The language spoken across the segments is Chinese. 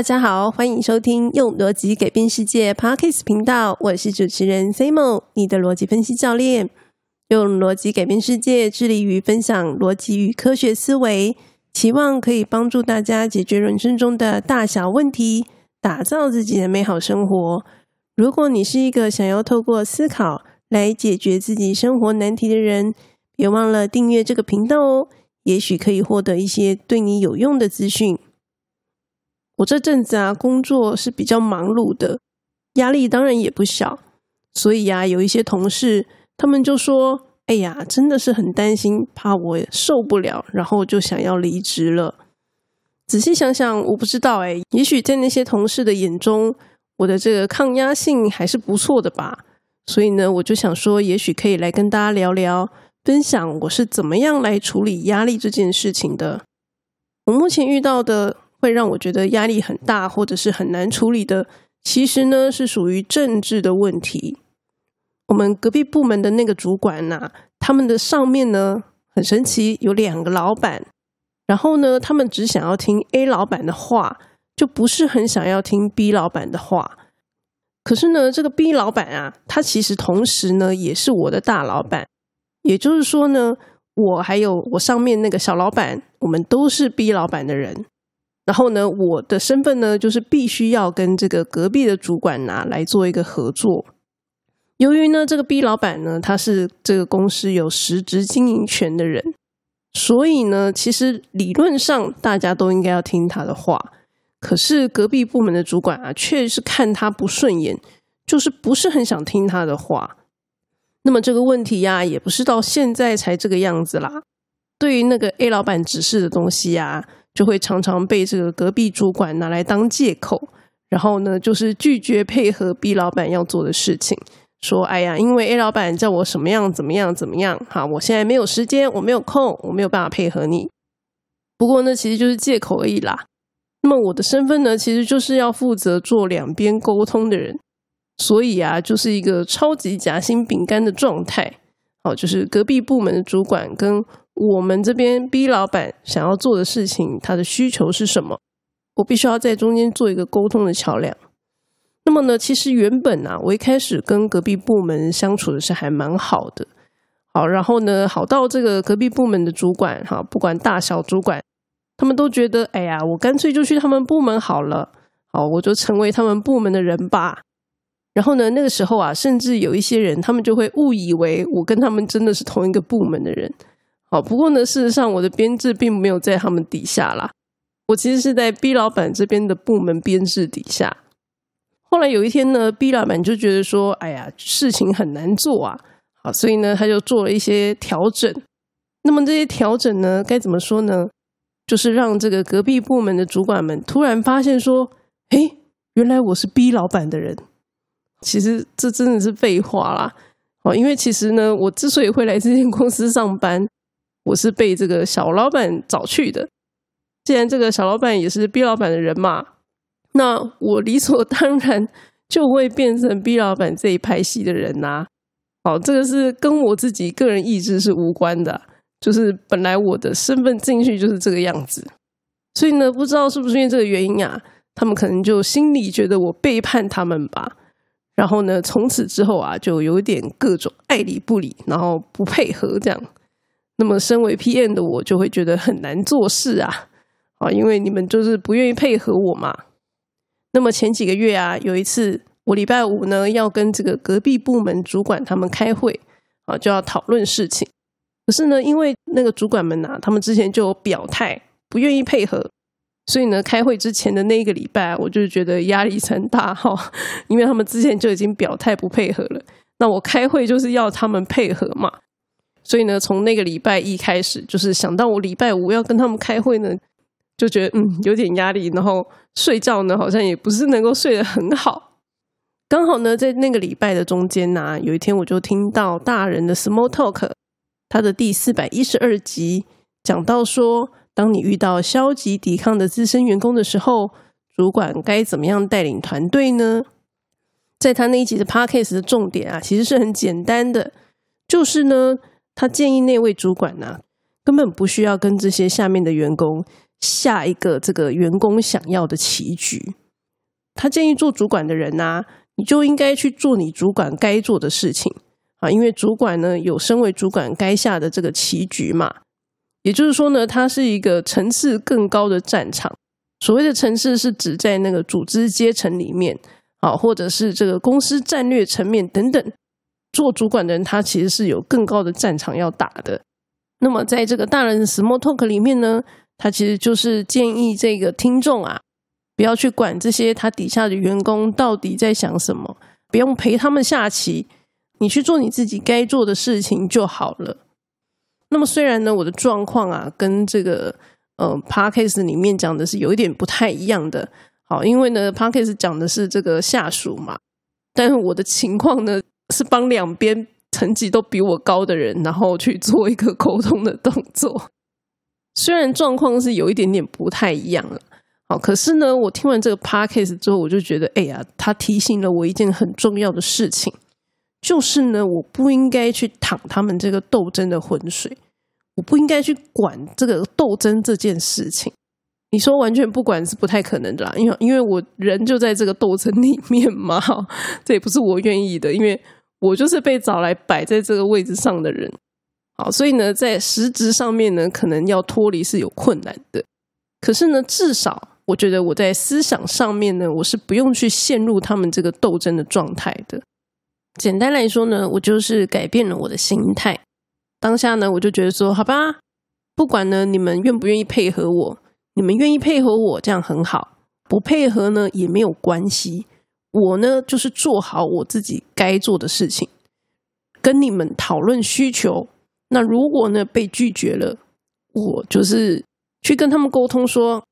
大家好，欢迎收听用逻辑改变世界 Parkes 频道，我是主持人 Samo，你的逻辑分析教练。用逻辑改变世界，致力于分享逻辑与科学思维，期望可以帮助大家解决人生中的大小问题，打造自己的美好生活。如果你是一个想要透过思考来解决自己生活难题的人，别忘了订阅这个频道哦，也许可以获得一些对你有用的资讯。我这阵子啊，工作是比较忙碌的，压力当然也不小。所以啊，有一些同事他们就说：“哎呀，真的是很担心，怕我受不了，然后就想要离职了。”仔细想想，我不知道哎，也许在那些同事的眼中，我的这个抗压性还是不错的吧。所以呢，我就想说，也许可以来跟大家聊聊，分享我是怎么样来处理压力这件事情的。我目前遇到的。会让我觉得压力很大，或者是很难处理的，其实呢是属于政治的问题。我们隔壁部门的那个主管呐，他们的上面呢很神奇，有两个老板，然后呢他们只想要听 A 老板的话，就不是很想要听 B 老板的话。可是呢，这个 B 老板啊，他其实同时呢也是我的大老板，也就是说呢，我还有我上面那个小老板，我们都是 B 老板的人。然后呢，我的身份呢，就是必须要跟这个隔壁的主管拿来做一个合作。由于呢，这个 B 老板呢，他是这个公司有实质经营权的人，所以呢，其实理论上大家都应该要听他的话。可是隔壁部门的主管啊，却是看他不顺眼，就是不是很想听他的话。那么这个问题呀，也不是到现在才这个样子啦。对于那个 A 老板指示的东西呀。就会常常被这个隔壁主管拿来当借口，然后呢，就是拒绝配合 B 老板要做的事情，说：“哎呀，因为 A 老板叫我什么样怎么样怎么样，哈，我现在没有时间，我没有空，我没有办法配合你。”不过呢，其实就是借口而已啦。那么我的身份呢，其实就是要负责做两边沟通的人，所以啊，就是一个超级夹心饼干的状态。好，就是隔壁部门的主管跟。我们这边 B 老板想要做的事情，他的需求是什么？我必须要在中间做一个沟通的桥梁。那么呢，其实原本啊，我一开始跟隔壁部门相处的是还蛮好的。好，然后呢，好到这个隔壁部门的主管哈，不管大小主管，他们都觉得，哎呀，我干脆就去他们部门好了。好，我就成为他们部门的人吧。然后呢，那个时候啊，甚至有一些人，他们就会误以为我跟他们真的是同一个部门的人。好，不过呢，事实上我的编制并没有在他们底下啦。我其实是在 B 老板这边的部门编制底下。后来有一天呢，B 老板就觉得说：“哎呀，事情很难做啊。”好，所以呢，他就做了一些调整。那么这些调整呢，该怎么说呢？就是让这个隔壁部门的主管们突然发现说：“哎，原来我是 B 老板的人。”其实这真的是废话啦。哦，因为其实呢，我之所以会来这间公司上班。我是被这个小老板找去的。既然这个小老板也是 B 老板的人嘛，那我理所当然就会变成 B 老板这一派系的人呐。好，这个是跟我自己个人意志是无关的，就是本来我的身份进去就是这个样子。所以呢，不知道是不是因为这个原因啊，他们可能就心里觉得我背叛他们吧。然后呢，从此之后啊，就有点各种爱理不理，然后不配合这样。那么，身为 PM 的我就会觉得很难做事啊，啊，因为你们就是不愿意配合我嘛。那么前几个月啊，有一次我礼拜五呢要跟这个隔壁部门主管他们开会啊，就要讨论事情。可是呢，因为那个主管们呐，他们之前就表态不愿意配合，所以呢，开会之前的那一个礼拜，我就觉得压力很大 哈，因为他们之前就已经表态不配合了，那我开会就是要他们配合嘛。所以呢，从那个礼拜一开始，就是想到我礼拜五要跟他们开会呢，就觉得嗯有点压力，然后睡觉呢好像也不是能够睡得很好。刚好呢，在那个礼拜的中间呢，有一天我就听到大人的 Small Talk，他的第四百一十二集讲到说，当你遇到消极抵抗的资深员工的时候，主管该怎么样带领团队呢？在他那一集的 Podcast 的重点啊，其实是很简单的，就是呢。他建议那位主管呢，根本不需要跟这些下面的员工下一个这个员工想要的棋局。他建议做主管的人呐，你就应该去做你主管该做的事情啊，因为主管呢有身为主管该下的这个棋局嘛。也就是说呢，它是一个层次更高的战场。所谓的层次是指在那个组织阶层里面啊，或者是这个公司战略层面等等。做主管的人，他其实是有更高的战场要打的。那么，在这个大人 small talk 里面呢，他其实就是建议这个听众啊，不要去管这些他底下的员工到底在想什么，不用陪他们下棋，你去做你自己该做的事情就好了。那么，虽然呢，我的状况啊，跟这个呃 p a r k a s 里面讲的是有一点不太一样的。好，因为呢 p a r k a s 讲的是这个下属嘛，但是我的情况呢。是帮两边层级都比我高的人，然后去做一个沟通的动作。虽然状况是有一点点不太一样了，好，可是呢，我听完这个 podcast 之后，我就觉得，哎呀，他提醒了我一件很重要的事情，就是呢，我不应该去淌他们这个斗争的浑水，我不应该去管这个斗争这件事情。你说完全不管是不太可能的啦，因为因为我人就在这个斗争里面嘛，这也不是我愿意的，因为。我就是被找来摆在这个位置上的人，好，所以呢，在实质上面呢，可能要脱离是有困难的。可是呢，至少我觉得我在思想上面呢，我是不用去陷入他们这个斗争的状态的。简单来说呢，我就是改变了我的心态。当下呢，我就觉得说，好吧，不管呢你们愿不愿意配合我，你们愿意配合我，这样很好；不配合呢，也没有关系。我呢，就是做好我自己该做的事情，跟你们讨论需求。那如果呢被拒绝了，我就是去跟他们沟通说：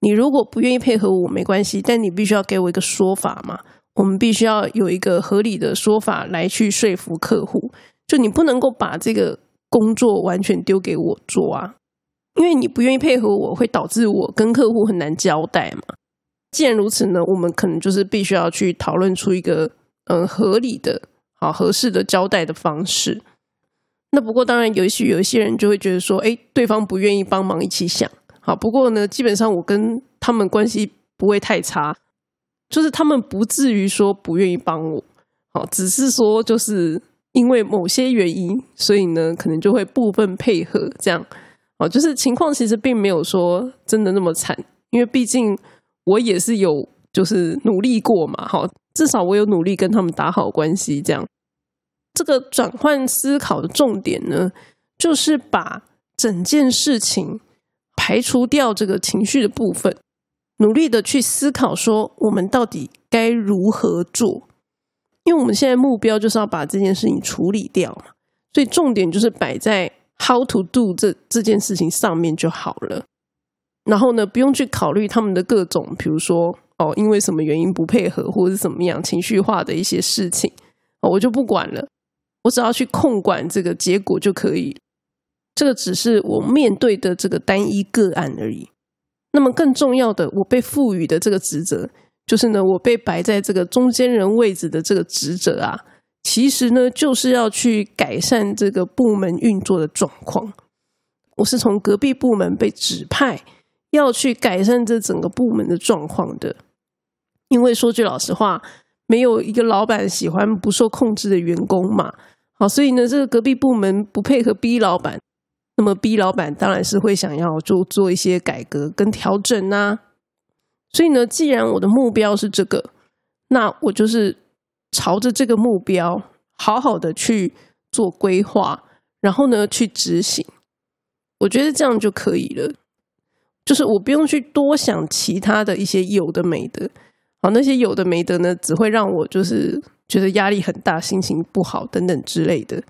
你如果不愿意配合我，没关系，但你必须要给我一个说法嘛。我们必须要有一个合理的说法来去说服客户。就你不能够把这个工作完全丢给我做啊，因为你不愿意配合我，会导致我跟客户很难交代嘛。既然如此呢，我们可能就是必须要去讨论出一个嗯合理的、好合适的交代的方式。那不过当然，也许有一些人就会觉得说，哎，对方不愿意帮忙一起想。好，不过呢，基本上我跟他们关系不会太差，就是他们不至于说不愿意帮我。好，只是说就是因为某些原因，所以呢，可能就会部分配合这样。哦，就是情况其实并没有说真的那么惨，因为毕竟。我也是有，就是努力过嘛，哈，至少我有努力跟他们打好关系。这样，这个转换思考的重点呢，就是把整件事情排除掉这个情绪的部分，努力的去思考说，我们到底该如何做？因为我们现在目标就是要把这件事情处理掉嘛，所以重点就是摆在 how to do 这这件事情上面就好了。然后呢，不用去考虑他们的各种，比如说哦，因为什么原因不配合，或者是怎么样情绪化的一些事情，我就不管了。我只要去控管这个结果就可以。这个只是我面对的这个单一个案而已。那么更重要的，我被赋予的这个职责，就是呢，我被摆在这个中间人位置的这个职责啊，其实呢，就是要去改善这个部门运作的状况。我是从隔壁部门被指派。要去改善这整个部门的状况的，因为说句老实话，没有一个老板喜欢不受控制的员工嘛。好，所以呢，这个隔壁部门不配合 B 老板，那么 B 老板当然是会想要就做一些改革跟调整啊。所以呢，既然我的目标是这个，那我就是朝着这个目标好好的去做规划，然后呢去执行，我觉得这样就可以了。就是我不用去多想其他的一些有的没的，好那些有的没的呢，只会让我就是觉得压力很大、心情不好等等之类的。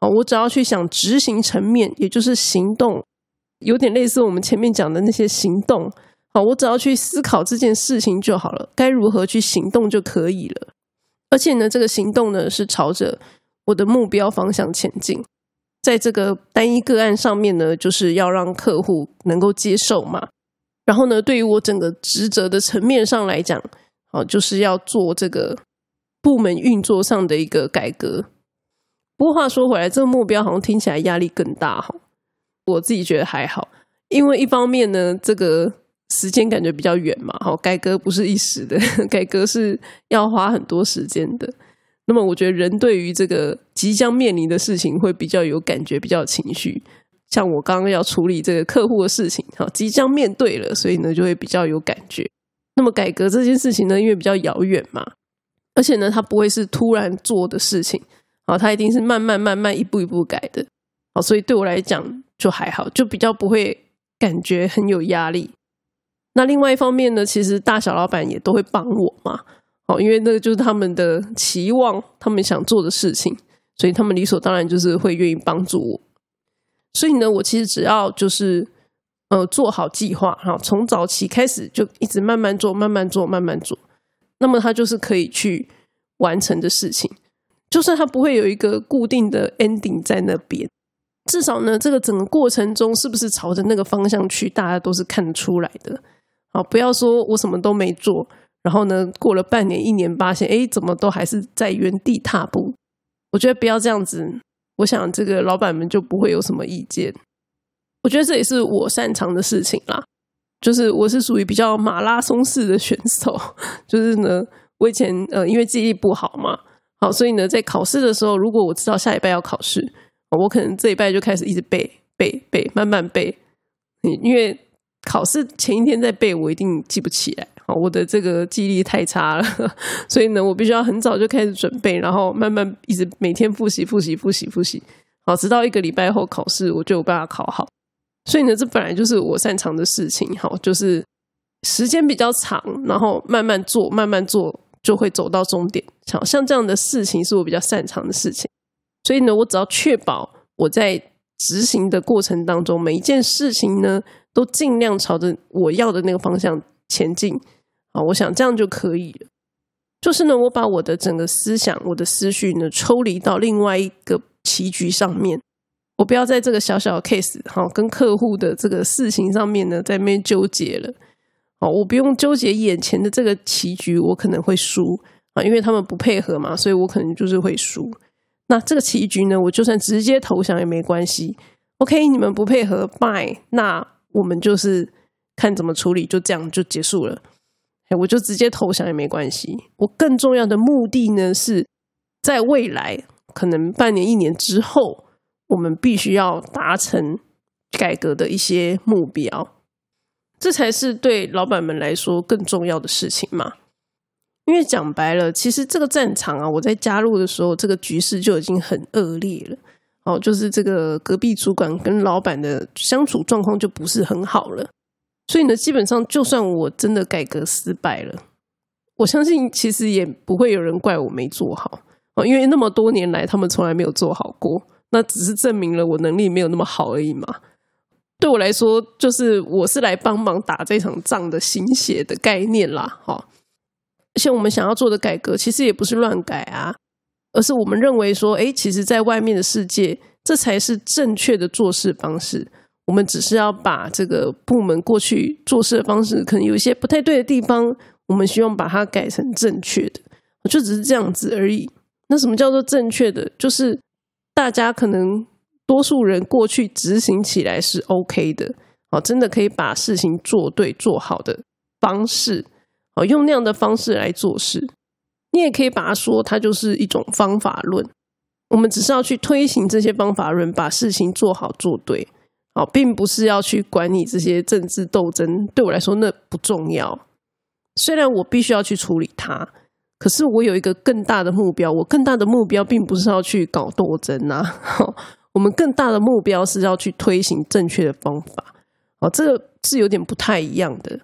好，我只要去想执行层面，也就是行动，有点类似我们前面讲的那些行动。好，我只要去思考这件事情就好了，该如何去行动就可以了。而且呢，这个行动呢是朝着我的目标方向前进。在这个单一个案上面呢，就是要让客户能够接受嘛。然后呢，对于我整个职责的层面上来讲，哦，就是要做这个部门运作上的一个改革。不过话说回来，这个目标好像听起来压力更大哈。我自己觉得还好，因为一方面呢，这个时间感觉比较远嘛，好，改革不是一时的，改革是要花很多时间的。那么，我觉得人对于这个即将面临的事情会比较有感觉，比较情绪。像我刚刚要处理这个客户的事情，好，即将面对了，所以呢，就会比较有感觉。那么，改革这件事情呢，因为比较遥远嘛，而且呢，它不会是突然做的事情，好，它一定是慢慢慢慢一步一步改的，好，所以对我来讲就还好，就比较不会感觉很有压力。那另外一方面呢，其实大小老板也都会帮我嘛。哦，因为那个就是他们的期望，他们想做的事情，所以他们理所当然就是会愿意帮助我。所以呢，我其实只要就是呃做好计划，哈，从早期开始就一直慢慢做，慢慢做，慢慢做，那么它就是可以去完成的事情。就算它不会有一个固定的 ending 在那边，至少呢，这个整个过程中是不是朝着那个方向去，大家都是看得出来的。好，不要说我什么都没做。然后呢，过了半年、一年，发现哎，怎么都还是在原地踏步。我觉得不要这样子，我想这个老板们就不会有什么意见。我觉得这也是我擅长的事情啦，就是我是属于比较马拉松式的选手。就是呢，我以前呃，因为记忆力不好嘛，好，所以呢，在考试的时候，如果我知道下礼拜要考试，我可能这一拜就开始一直背背背，慢慢背。因为考试前一天在背，我一定记不起来。好，我的这个记忆力太差了，所以呢，我必须要很早就开始准备，然后慢慢一直每天复习、复习、复习、复习，好，直到一个礼拜后考试，我就有办法考好。所以呢，这本来就是我擅长的事情，好，就是时间比较长，然后慢慢做，慢慢做，就会走到终点。好像这样的事情是我比较擅长的事情，所以呢，我只要确保我在执行的过程当中，每一件事情呢，都尽量朝着我要的那个方向前进。啊，我想这样就可以了。就是呢，我把我的整个思想、我的思绪呢，抽离到另外一个棋局上面。我不要在这个小小的 case 哈，跟客户的这个事情上面呢，在那边纠结了。哦，我不用纠结眼前的这个棋局，我可能会输啊，因为他们不配合嘛，所以我可能就是会输。那这个棋局呢，我就算直接投降也没关系。OK，你们不配合，Bye。那我们就是看怎么处理，就这样就结束了。哎，我就直接投降也没关系。我更重要的目的呢，是在未来可能半年、一年之后，我们必须要达成改革的一些目标，这才是对老板们来说更重要的事情嘛。因为讲白了，其实这个战场啊，我在加入的时候，这个局势就已经很恶劣了。哦，就是这个隔壁主管跟老板的相处状况就不是很好了。所以呢，基本上就算我真的改革失败了，我相信其实也不会有人怪我没做好哦，因为那么多年来他们从来没有做好过，那只是证明了我能力没有那么好而已嘛。对我来说，就是我是来帮忙打这场仗的心血的概念啦，哈。而且我们想要做的改革，其实也不是乱改啊，而是我们认为说，哎，其实在外面的世界，这才是正确的做事方式。我们只是要把这个部门过去做事的方式，可能有一些不太对的地方，我们希望把它改成正确的，就只是这样子而已。那什么叫做正确的？就是大家可能多数人过去执行起来是 OK 的，哦，真的可以把事情做对做好的方式，哦，用那样的方式来做事。你也可以把它说，它就是一种方法论。我们只是要去推行这些方法论，把事情做好做对。哦，并不是要去管你这些政治斗争，对我来说那不重要。虽然我必须要去处理它，可是我有一个更大的目标。我更大的目标并不是要去搞斗争呐，我们更大的目标是要去推行正确的方法。哦，这个是有点不太一样的。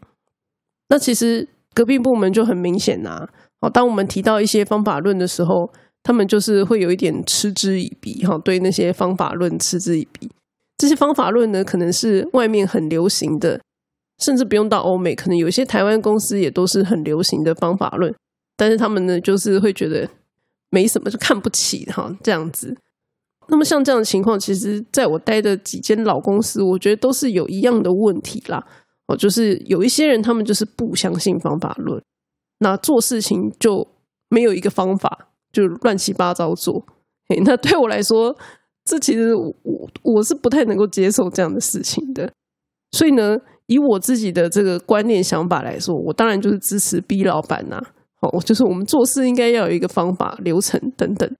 那其实隔壁部门就很明显呐。哦，当我们提到一些方法论的时候，他们就是会有一点嗤之以鼻，哈，对那些方法论嗤之以鼻。这些方法论呢，可能是外面很流行的，甚至不用到欧美，可能有些台湾公司也都是很流行的方法论。但是他们呢，就是会觉得没什么，就看不起哈这样子。那么像这样的情况，其实在我待的几间老公司，我觉得都是有一样的问题啦。哦，就是有一些人，他们就是不相信方法论，那做事情就没有一个方法，就乱七八糟做。那对我来说。这其实我我是不太能够接受这样的事情的，所以呢，以我自己的这个观念想法来说，我当然就是支持 B 老板呐。哦，就是我们做事应该要有一个方法、流程等等，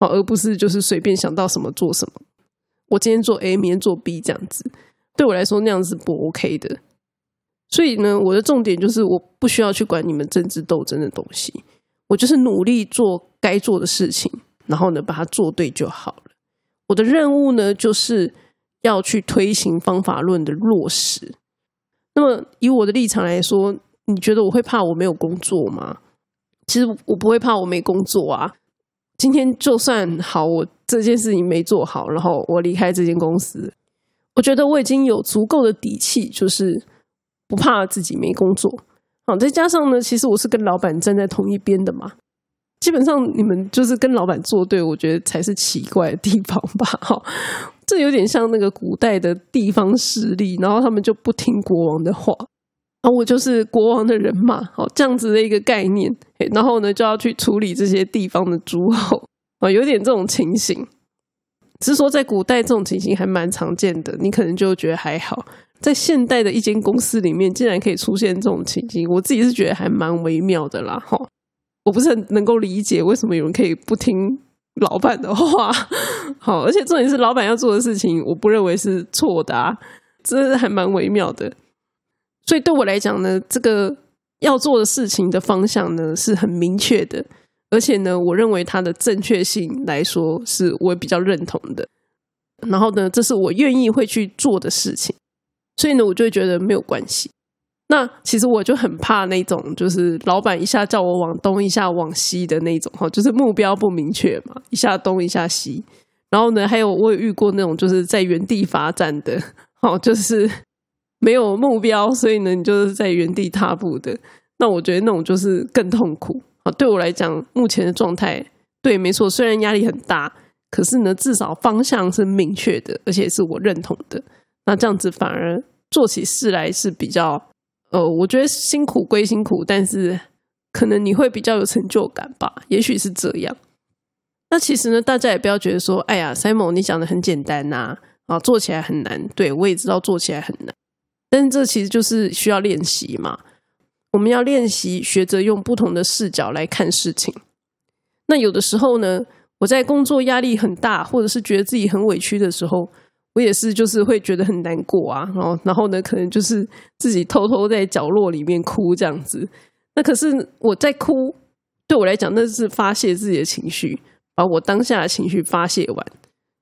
哦，而不是就是随便想到什么做什么。我今天做 A，明天做 B 这样子，对我来说那样是不 OK 的。所以呢，我的重点就是我不需要去管你们政治斗争的东西，我就是努力做该做的事情，然后呢把它做对就好。我的任务呢，就是要去推行方法论的落实。那么以我的立场来说，你觉得我会怕我没有工作吗？其实我不会怕我没工作啊。今天就算好，我这件事情没做好，然后我离开这间公司，我觉得我已经有足够的底气，就是不怕自己没工作。好，再加上呢，其实我是跟老板站在同一边的嘛。基本上你们就是跟老板作对，我觉得才是奇怪的地方吧。哈，这有点像那个古代的地方势力，然后他们就不听国王的话，啊，我就是国王的人嘛，好这样子的一个概念。然后呢，就要去处理这些地方的诸侯 啊，有点这种情形。只是说在古代这种情形还蛮常见的，你可能就觉得还好。在现代的一间公司里面，竟然可以出现这种情形，我自己是觉得还蛮微妙的啦。哈。我不是很能够理解为什么有人可以不听老板的话，好，而且重点是老板要做的事情，我不认为是错的啊，这还蛮微妙的。所以对我来讲呢，这个要做的事情的方向呢是很明确的，而且呢，我认为它的正确性来说是我比较认同的。然后呢，这是我愿意会去做的事情，所以呢，我就觉得没有关系。那其实我就很怕那种，就是老板一下叫我往东，一下往西的那种哈，就是目标不明确嘛，一下东一下西。然后呢，还有我也遇过那种就是在原地发展的，哦，就是没有目标，所以呢，你就是在原地踏步的。那我觉得那种就是更痛苦啊。对我来讲，目前的状态，对，没错，虽然压力很大，可是呢，至少方向是明确的，而且是我认同的。那这样子反而做起事来是比较。呃，我觉得辛苦归辛苦，但是可能你会比较有成就感吧，也许是这样。那其实呢，大家也不要觉得说，哎呀，Simon，你讲的很简单呐，啊，做起来很难。对我也知道做起来很难，但是这其实就是需要练习嘛。我们要练习，学着用不同的视角来看事情。那有的时候呢，我在工作压力很大，或者是觉得自己很委屈的时候。我也是，就是会觉得很难过啊，然后，然后呢，可能就是自己偷偷在角落里面哭这样子。那可是我在哭，对我来讲，那是发泄自己的情绪，把我当下的情绪发泄完。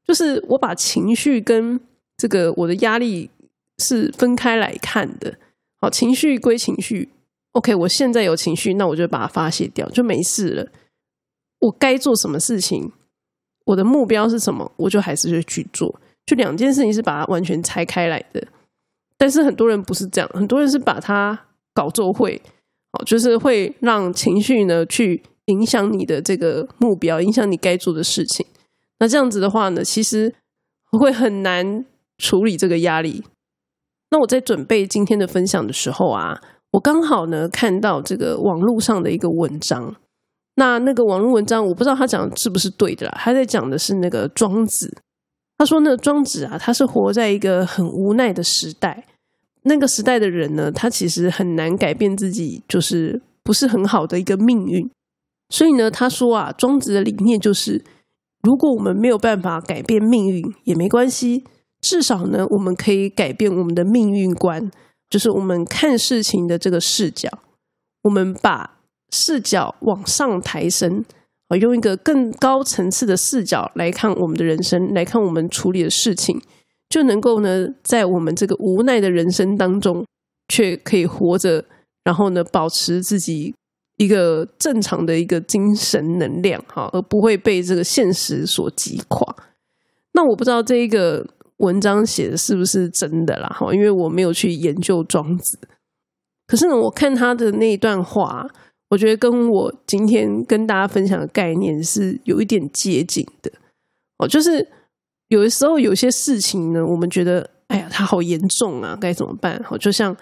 就是我把情绪跟这个我的压力是分开来看的。好，情绪归情绪，OK，我现在有情绪，那我就把它发泄掉，就没事了。我该做什么事情，我的目标是什么，我就还是会去做。就两件事情是把它完全拆开来的，但是很多人不是这样，很多人是把它搞作会，哦，就是会让情绪呢去影响你的这个目标，影响你该做的事情。那这样子的话呢，其实会很难处理这个压力。那我在准备今天的分享的时候啊，我刚好呢看到这个网络上的一个文章，那那个网络文章我不知道他讲的是不是对的啦，他在讲的是那个庄子。他说：“那庄子啊，他是活在一个很无奈的时代。那个时代的人呢，他其实很难改变自己，就是不是很好的一个命运。所以呢，他说啊，庄子的理念就是：如果我们没有办法改变命运也没关系，至少呢，我们可以改变我们的命运观，就是我们看事情的这个视角，我们把视角往上抬升。”啊，用一个更高层次的视角来看我们的人生，来看我们处理的事情，就能够呢，在我们这个无奈的人生当中，却可以活着，然后呢，保持自己一个正常的一个精神能量，哈，而不会被这个现实所击垮。那我不知道这一个文章写的是不是真的啦，哈，因为我没有去研究庄子，可是呢，我看他的那一段话。我觉得跟我今天跟大家分享的概念是有一点接近的哦，就是有的时候有些事情呢，我们觉得哎呀，它好严重啊，该怎么办？好，就像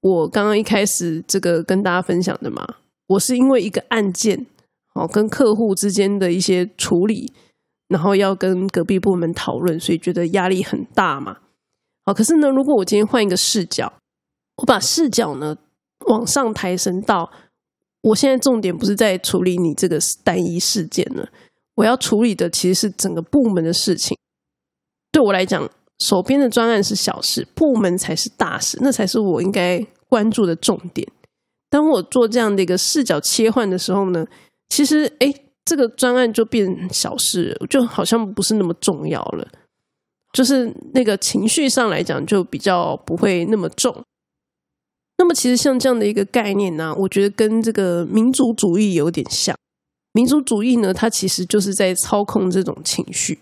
我刚刚一开始这个跟大家分享的嘛，我是因为一个案件哦，跟客户之间的一些处理，然后要跟隔壁部门讨论，所以觉得压力很大嘛。好，可是呢，如果我今天换一个视角，我把视角呢往上抬升到，我现在重点不是在处理你这个单一事件了，我要处理的其实是整个部门的事情。对我来讲，手边的专案是小事，部门才是大事，那才是我应该关注的重点。当我做这样的一个视角切换的时候呢，其实哎，这个专案就变小事，就好像不是那么重要了。就是那个情绪上来讲，就比较不会那么重。那么，其实像这样的一个概念呢，我觉得跟这个民族主义有点像。民族主义呢，它其实就是在操控这种情绪，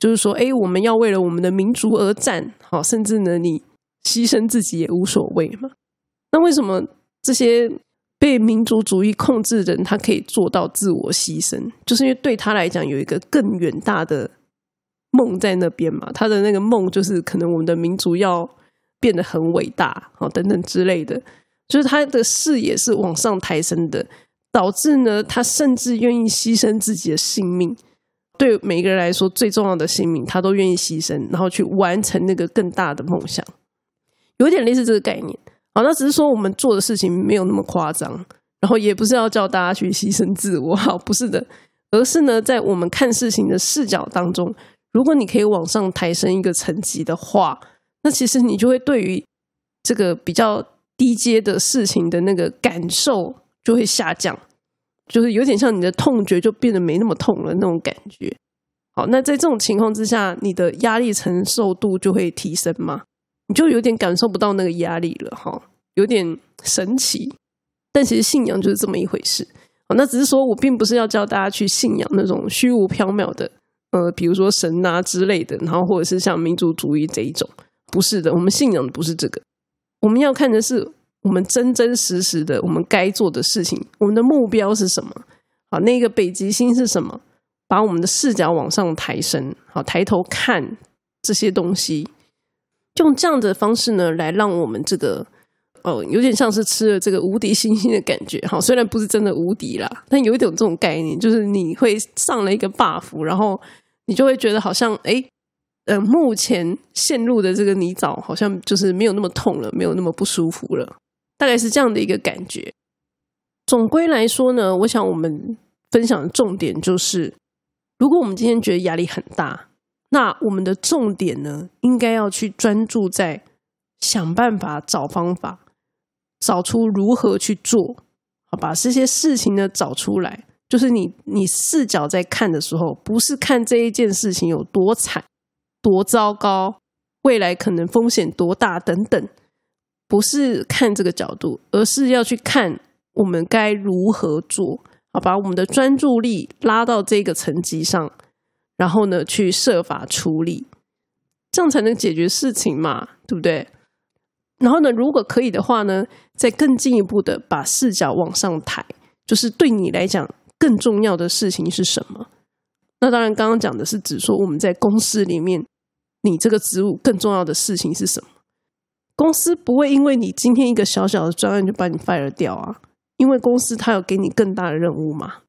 就是说，哎，我们要为了我们的民族而战，好，甚至呢，你牺牲自己也无所谓嘛。那为什么这些被民族主义控制的人，他可以做到自我牺牲？就是因为对他来讲，有一个更远大的。梦在那边嘛，他的那个梦就是可能我们的民族要变得很伟大，好等等之类的，就是他的视野是往上抬升的，导致呢，他甚至愿意牺牲自己的性命，对每一个人来说最重要的性命，他都愿意牺牲，然后去完成那个更大的梦想，有点类似这个概念。好，那只是说我们做的事情没有那么夸张，然后也不是要叫大家去牺牲自我，好，不是的，而是呢，在我们看事情的视角当中。如果你可以往上抬升一个层级的话，那其实你就会对于这个比较低阶的事情的那个感受就会下降，就是有点像你的痛觉就变得没那么痛了那种感觉。好，那在这种情况之下，你的压力承受度就会提升嘛，你就有点感受不到那个压力了哈，有点神奇。但其实信仰就是这么一回事。好，那只是说我并不是要教大家去信仰那种虚无缥缈的。呃，比如说神啊之类的，然后或者是像民族主义这一种，不是的，我们信仰的不是这个，我们要看的是我们真真实实的我们该做的事情，我们的目标是什么？好，那个北极星是什么？把我们的视角往上抬升，好，抬头看这些东西，用这样的方式呢，来让我们这个哦，有点像是吃了这个无敌星星的感觉，好，虽然不是真的无敌啦，但有一种这种概念，就是你会上了一个 buff，然后。你就会觉得好像哎，呃，目前陷入的这个泥沼好像就是没有那么痛了，没有那么不舒服了，大概是这样的一个感觉。总归来说呢，我想我们分享的重点就是，如果我们今天觉得压力很大，那我们的重点呢，应该要去专注在想办法、找方法，找出如何去做，好把这些事情呢找出来。就是你，你视角在看的时候，不是看这一件事情有多惨、多糟糕，未来可能风险多大等等，不是看这个角度，而是要去看我们该如何做，好把我们的专注力拉到这个层级上，然后呢，去设法处理，这样才能解决事情嘛，对不对？然后呢，如果可以的话呢，再更进一步的把视角往上抬，就是对你来讲。更重要的事情是什么？那当然，刚刚讲的是指说我们在公司里面，你这个职务更重要的事情是什么？公司不会因为你今天一个小小的专案就把你 fire 掉啊，因为公司它有给你更大的任务嘛。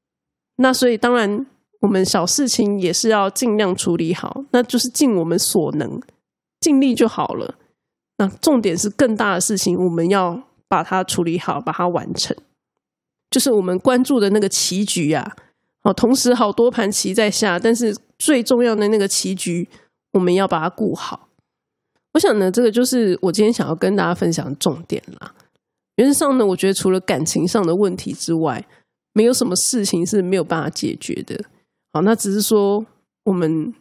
那所以当然，我们小事情也是要尽量处理好，那就是尽我们所能，尽力就好了。那重点是更大的事情，我们要把它处理好，把它完成。就是我们关注的那个棋局呀，哦，同时好多盘棋在下，但是最重要的那个棋局，我们要把它顾好。我想呢，这个就是我今天想要跟大家分享的重点啦。原则上呢，我觉得除了感情上的问题之外，没有什么事情是没有办法解决的。好，那只是说我们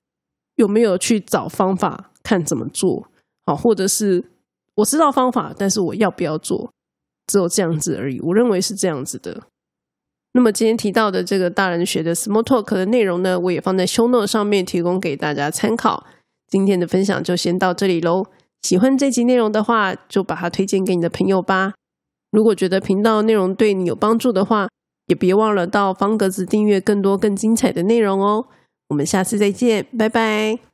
有没有去找方法，看怎么做好，或者是我知道方法，但是我要不要做？只有这样子而已，我认为是这样子的。那么今天提到的这个大人学的 Small Talk 的内容呢，我也放在 Show Note 上面提供给大家参考。今天的分享就先到这里喽。喜欢这集内容的话，就把它推荐给你的朋友吧。如果觉得频道内容对你有帮助的话，也别忘了到方格子订阅更多更精彩的内容哦。我们下次再见，拜拜。